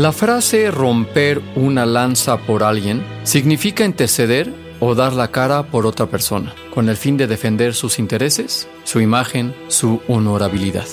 La frase romper una lanza por alguien significa interceder o dar la cara por otra persona, con el fin de defender sus intereses, su imagen, su honorabilidad.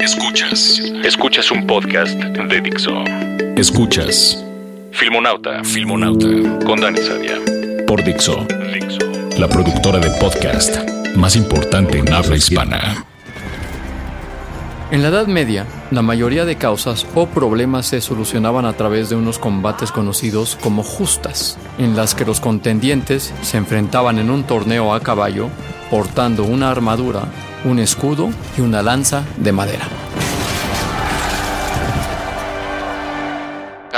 Escuchas. Escuchas un podcast de Dixo. Escuchas. Filmonauta. Filmonauta. Con Dani Sadia. Por Dixo. Dixo. La productora de podcast más importante en habla hispana. En la Edad Media, la mayoría de causas o problemas se solucionaban a través de unos combates conocidos como justas, en las que los contendientes se enfrentaban en un torneo a caballo portando una armadura, un escudo y una lanza de madera.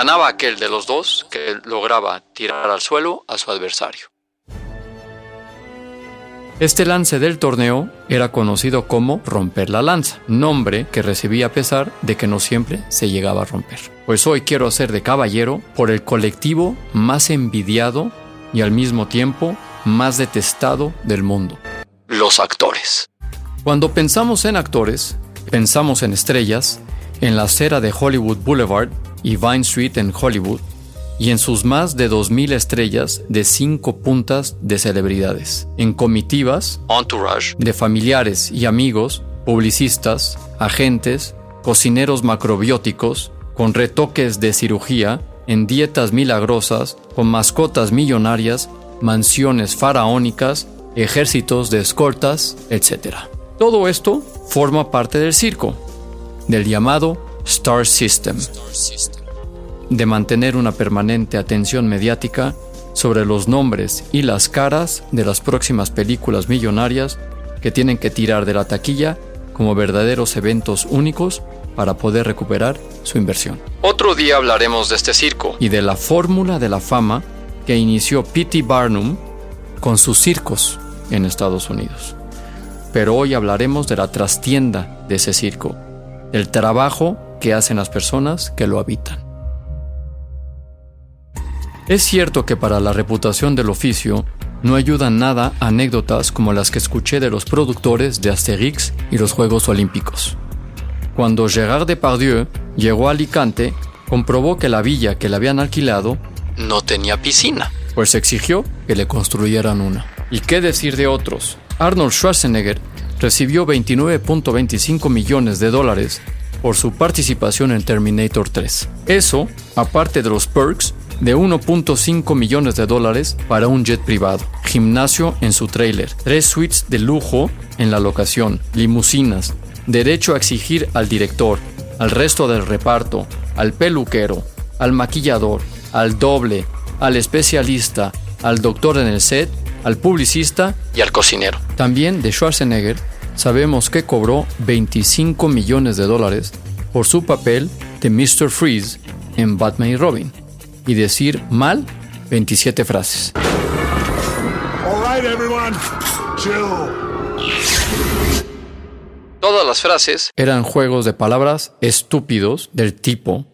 Ganaba aquel de los dos que lograba tirar al suelo a su adversario. Este lance del torneo era conocido como romper la lanza, nombre que recibía a pesar de que no siempre se llegaba a romper. Pues hoy quiero hacer de caballero por el colectivo más envidiado y al mismo tiempo más detestado del mundo, los actores. Cuando pensamos en actores, pensamos en estrellas, en la acera de Hollywood Boulevard y Vine Street en Hollywood, y en sus más de 2.000 estrellas de cinco puntas de celebridades, en comitivas, entourage, de familiares y amigos, publicistas, agentes, cocineros macrobióticos, con retoques de cirugía, en dietas milagrosas, con mascotas millonarias, mansiones faraónicas, ejércitos de escoltas, etc. Todo esto forma parte del circo, del llamado Star System de mantener una permanente atención mediática sobre los nombres y las caras de las próximas películas millonarias que tienen que tirar de la taquilla como verdaderos eventos únicos para poder recuperar su inversión. Otro día hablaremos de este circo y de la fórmula de la fama que inició P.T. Barnum con sus circos en Estados Unidos. Pero hoy hablaremos de la trastienda de ese circo, el trabajo que hacen las personas que lo habitan. Es cierto que para la reputación del oficio no ayudan nada anécdotas como las que escuché de los productores de Asterix y los Juegos Olímpicos. Cuando Gérard Depardieu llegó a Alicante, comprobó que la villa que le habían alquilado no tenía piscina, pues exigió que le construyeran una. ¿Y qué decir de otros? Arnold Schwarzenegger recibió 29.25 millones de dólares por su participación en Terminator 3. Eso, aparte de los perks de 1.5 millones de dólares para un jet privado, gimnasio en su trailer, tres suites de lujo en la locación, limusinas, derecho a exigir al director, al resto del reparto, al peluquero, al maquillador, al doble, al especialista, al doctor en el set, al publicista y al cocinero. También de Schwarzenegger sabemos que cobró 25 millones de dólares por su papel de Mr. Freeze en Batman y Robin y decir mal 27 frases. Todas las frases eran juegos de palabras estúpidos del tipo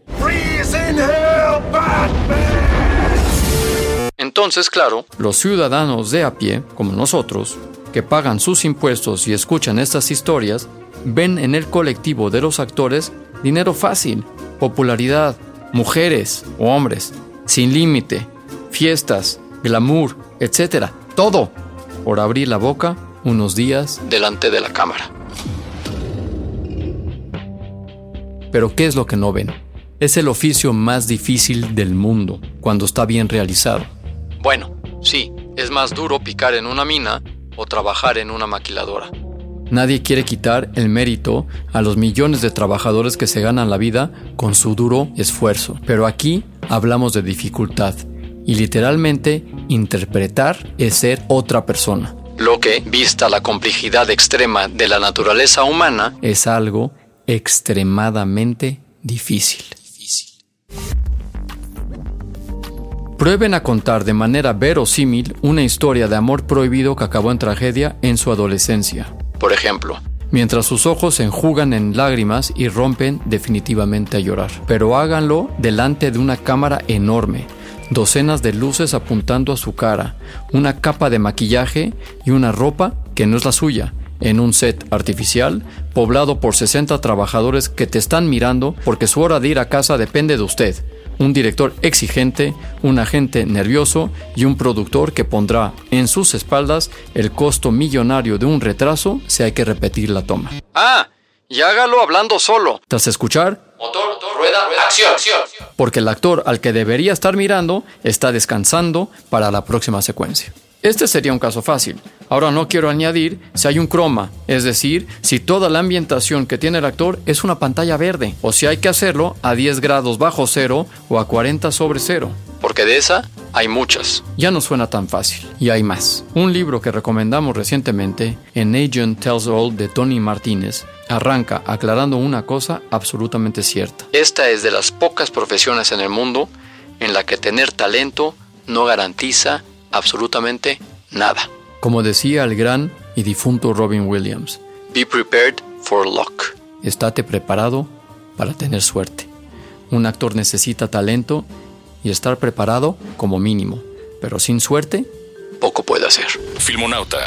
Entonces, claro, los ciudadanos de a pie, como nosotros, que pagan sus impuestos y escuchan estas historias, ven en el colectivo de los actores dinero fácil, popularidad, mujeres o hombres, sin límite, fiestas, glamour, etc. Todo por abrir la boca unos días delante de la cámara. Pero ¿qué es lo que no ven? Es el oficio más difícil del mundo cuando está bien realizado. Bueno, sí, es más duro picar en una mina o trabajar en una maquiladora. Nadie quiere quitar el mérito a los millones de trabajadores que se ganan la vida con su duro esfuerzo. Pero aquí hablamos de dificultad y literalmente interpretar es ser otra persona. Lo que, vista la complejidad extrema de la naturaleza humana, es algo extremadamente difícil. Prueben a contar de manera verosímil una historia de amor prohibido que acabó en tragedia en su adolescencia. Por ejemplo, mientras sus ojos se enjugan en lágrimas y rompen definitivamente a llorar. Pero háganlo delante de una cámara enorme, docenas de luces apuntando a su cara, una capa de maquillaje y una ropa que no es la suya, en un set artificial poblado por 60 trabajadores que te están mirando porque su hora de ir a casa depende de usted un director exigente, un agente nervioso y un productor que pondrá en sus espaldas el costo millonario de un retraso si hay que repetir la toma. Ah, y hágalo hablando solo. Tras escuchar, motor, rueda, acción, acción. Porque el actor al que debería estar mirando está descansando para la próxima secuencia. Este sería un caso fácil. Ahora no quiero añadir si hay un croma, es decir, si toda la ambientación que tiene el actor es una pantalla verde, o si hay que hacerlo a 10 grados bajo cero o a 40 sobre cero. Porque de esa hay muchas. Ya no suena tan fácil. Y hay más. Un libro que recomendamos recientemente, An Agent Tells All de Tony Martínez, arranca aclarando una cosa absolutamente cierta. Esta es de las pocas profesiones en el mundo en la que tener talento no garantiza absolutamente nada. Como decía el gran y difunto Robin Williams, Be prepared for luck. Estate preparado para tener suerte. Un actor necesita talento y estar preparado como mínimo, pero sin suerte, poco puede hacer. Filmonauta.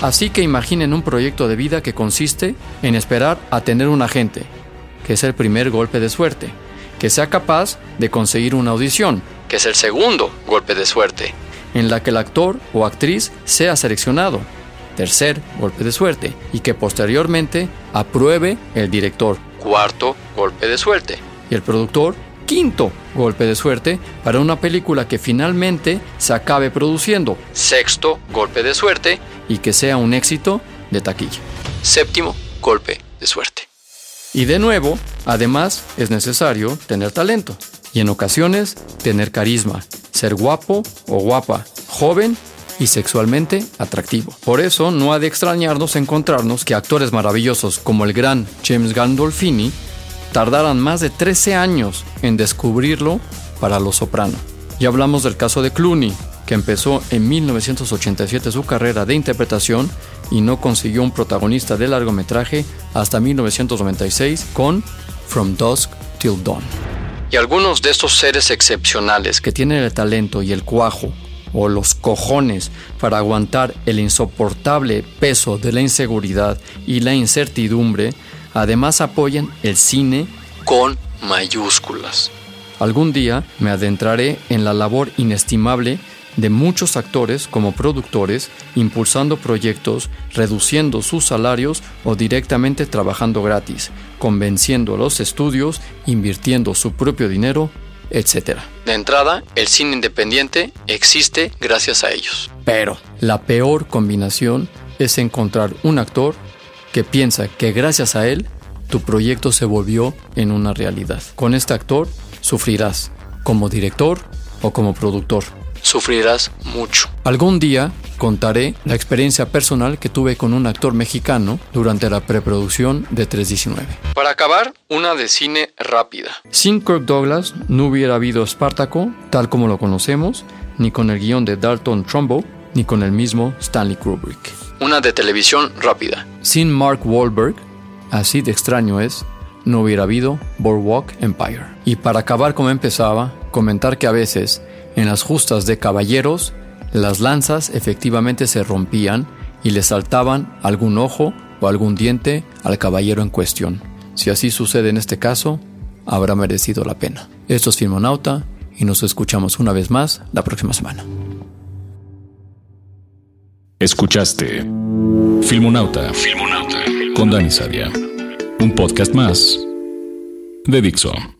Así que imaginen un proyecto de vida que consiste en esperar a tener un agente, que es el primer golpe de suerte, que sea capaz de conseguir una audición, que es el segundo golpe de suerte, en la que el actor o actriz sea seleccionado. Tercer golpe de suerte. Y que posteriormente apruebe el director. Cuarto golpe de suerte. Y el productor. Quinto golpe de suerte para una película que finalmente se acabe produciendo. Sexto golpe de suerte y que sea un éxito de taquilla. Séptimo golpe de suerte. Y de nuevo, además es necesario tener talento y en ocasiones tener carisma, ser guapo o guapa, joven y sexualmente atractivo. Por eso no ha de extrañarnos encontrarnos que actores maravillosos como el gran James Gandolfini tardaran más de 13 años en descubrirlo para Los Soprano. Y hablamos del caso de Clooney, que empezó en 1987 su carrera de interpretación y no consiguió un protagonista de largometraje hasta 1996 con From Dusk Till Dawn. Y algunos de estos seres excepcionales que tienen el talento y el cuajo o los cojones para aguantar el insoportable peso de la inseguridad y la incertidumbre, además apoyan el cine con mayúsculas. Algún día me adentraré en la labor inestimable de muchos actores como productores impulsando proyectos, reduciendo sus salarios o directamente trabajando gratis, convenciendo a los estudios, invirtiendo su propio dinero, etc. De entrada, el cine independiente existe gracias a ellos. Pero la peor combinación es encontrar un actor que piensa que gracias a él tu proyecto se volvió en una realidad. Con este actor sufrirás como director o como productor sufrirás mucho. Algún día contaré la experiencia personal que tuve con un actor mexicano durante la preproducción de 319. Para acabar, una de cine rápida. Sin Kirk Douglas no hubiera habido Espartaco, tal como lo conocemos, ni con el guion de Dalton Trumbo, ni con el mismo Stanley Kubrick. Una de televisión rápida. Sin Mark Wahlberg, así de extraño es, no hubiera habido Boardwalk Empire. Y para acabar como empezaba, comentar que a veces en las justas de caballeros, las lanzas efectivamente se rompían y le saltaban algún ojo o algún diente al caballero en cuestión. Si así sucede en este caso, habrá merecido la pena. Esto es Filmonauta y nos escuchamos una vez más la próxima semana. Escuchaste Filmonauta, con Dani Sadia. Un podcast más de Dixo.